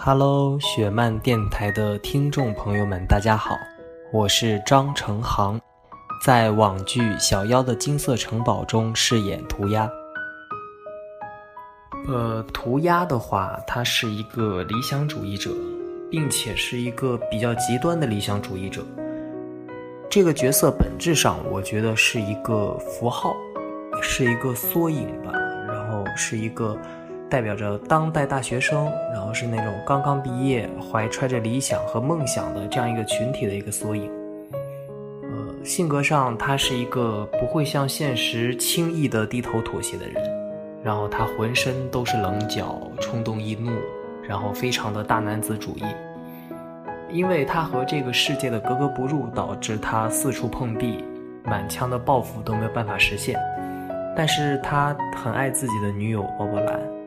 Hello，雪漫电台的听众朋友们，大家好，我是张成航，在网剧《小妖的金色城堡》中饰演涂鸦。呃，涂鸦的话，他是一个理想主义者，并且是一个比较极端的理想主义者。这个角色本质上，我觉得是一个符号，是一个缩影吧，然后是一个。代表着当代大学生，然后是那种刚刚毕业、怀揣着理想和梦想的这样一个群体的一个缩影。呃，性格上他是一个不会向现实轻易的低头妥协的人，然后他浑身都是棱角，冲动易怒，然后非常的大男子主义。因为他和这个世界的格格不入，导致他四处碰壁，满腔的抱负都没有办法实现。但是他很爱自己的女友包包兰。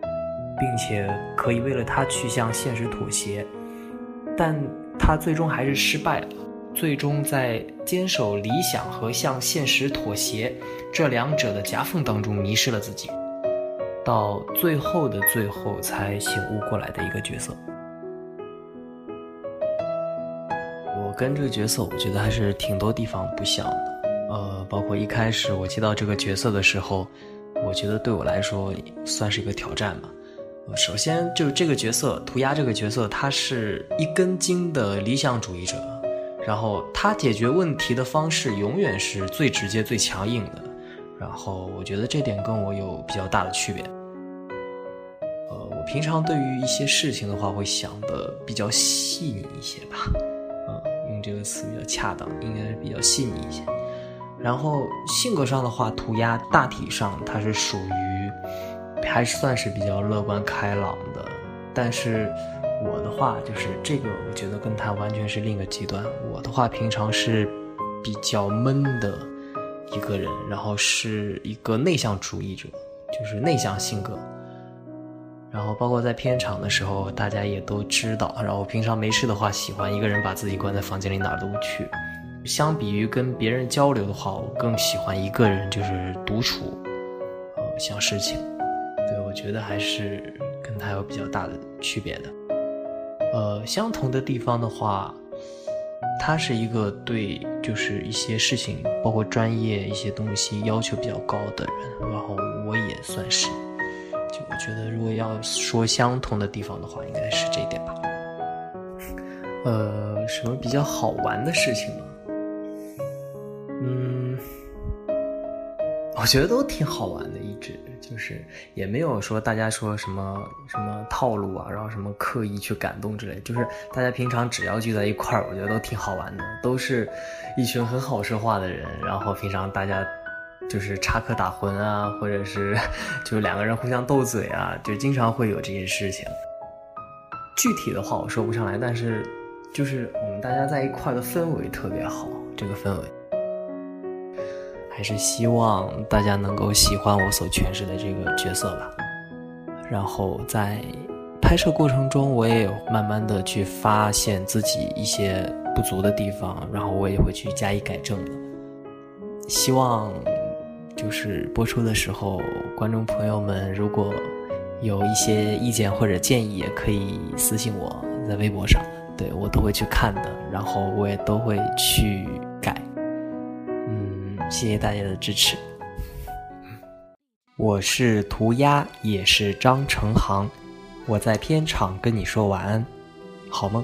并且可以为了他去向现实妥协，但他最终还是失败了。最终在坚守理想和向现实妥协这两者的夹缝当中迷失了自己，到最后的最后才醒悟过来的一个角色。我跟这个角色，我觉得还是挺多地方不像的。呃，包括一开始我接到这个角色的时候，我觉得对我来说算是一个挑战吧。首先就是这个角色涂鸦这个角色，他是一根筋的理想主义者，然后他解决问题的方式永远是最直接、最强硬的。然后我觉得这点跟我有比较大的区别。呃，我平常对于一些事情的话，会想的比较细腻一些吧。嗯，用这个词比较恰当，应该是比较细腻一些。然后性格上的话，涂鸦大体上他是属于。还算是比较乐观开朗的，但是我的话就是这个，我觉得跟他完全是另一个极端。我的话平常是比较闷的一个人，然后是一个内向主义者，就是内向性格。然后包括在片场的时候，大家也都知道。然后平常没事的话，喜欢一个人把自己关在房间里，哪儿都不去。相比于跟别人交流的话，我更喜欢一个人，就是独处，呃，想事情。我觉得还是跟他有比较大的区别的。呃，相同的地方的话，他是一个对就是一些事情，包括专业一些东西要求比较高的人，然后我也算是。就我觉得，如果要说相同的地方的话，应该是这一点吧。呃，什么比较好玩的事情呢？嗯，我觉得都挺好玩的，就是也没有说大家说什么什么套路啊，然后什么刻意去感动之类，就是大家平常只要聚在一块儿，我觉得都挺好玩的，都是一群很好说话的人，然后平常大家就是插科打诨啊，或者是就是两个人互相斗嘴啊，就经常会有这些事情。具体的话我说不上来，但是就是我们大家在一块的氛围特别好，这个氛围。还是希望大家能够喜欢我所诠释的这个角色吧。然后在拍摄过程中，我也有慢慢的去发现自己一些不足的地方，然后我也会去加以改正的。希望就是播出的时候，观众朋友们如果有一些意见或者建议，也可以私信我在微博上，对我都会去看的，然后我也都会去改。谢谢大家的支持。我是涂鸦，也是张成航。我在片场跟你说晚安，好梦。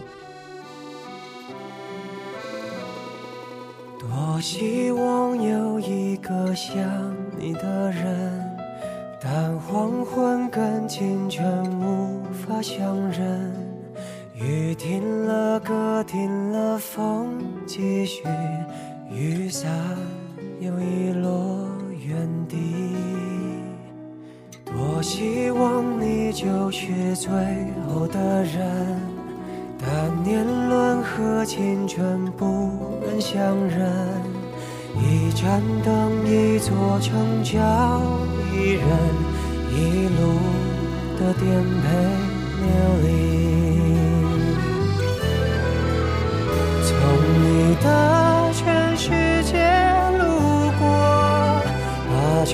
多希望有一个像你的人，但黄昏跟清晨无法相认。雨停了，歌停了，风继续，雨伞。又遗落原地，多希望你就是最后的人，但年轮和青春不忍相认。一盏灯，一座城，叫一人，一路的颠沛流离。从你的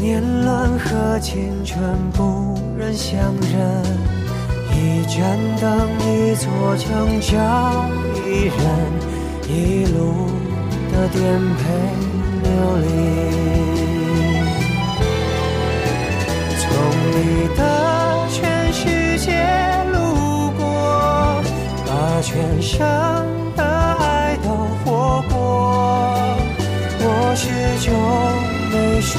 年轮和青春不忍相认。一盏灯，一座城，找一人，一路的颠沛流离。从你的全世界路过，把全生的爱都活过。我始终没说，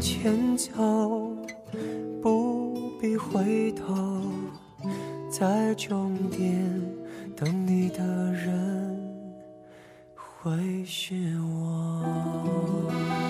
前走，不必回头，在终点等你的人会是我。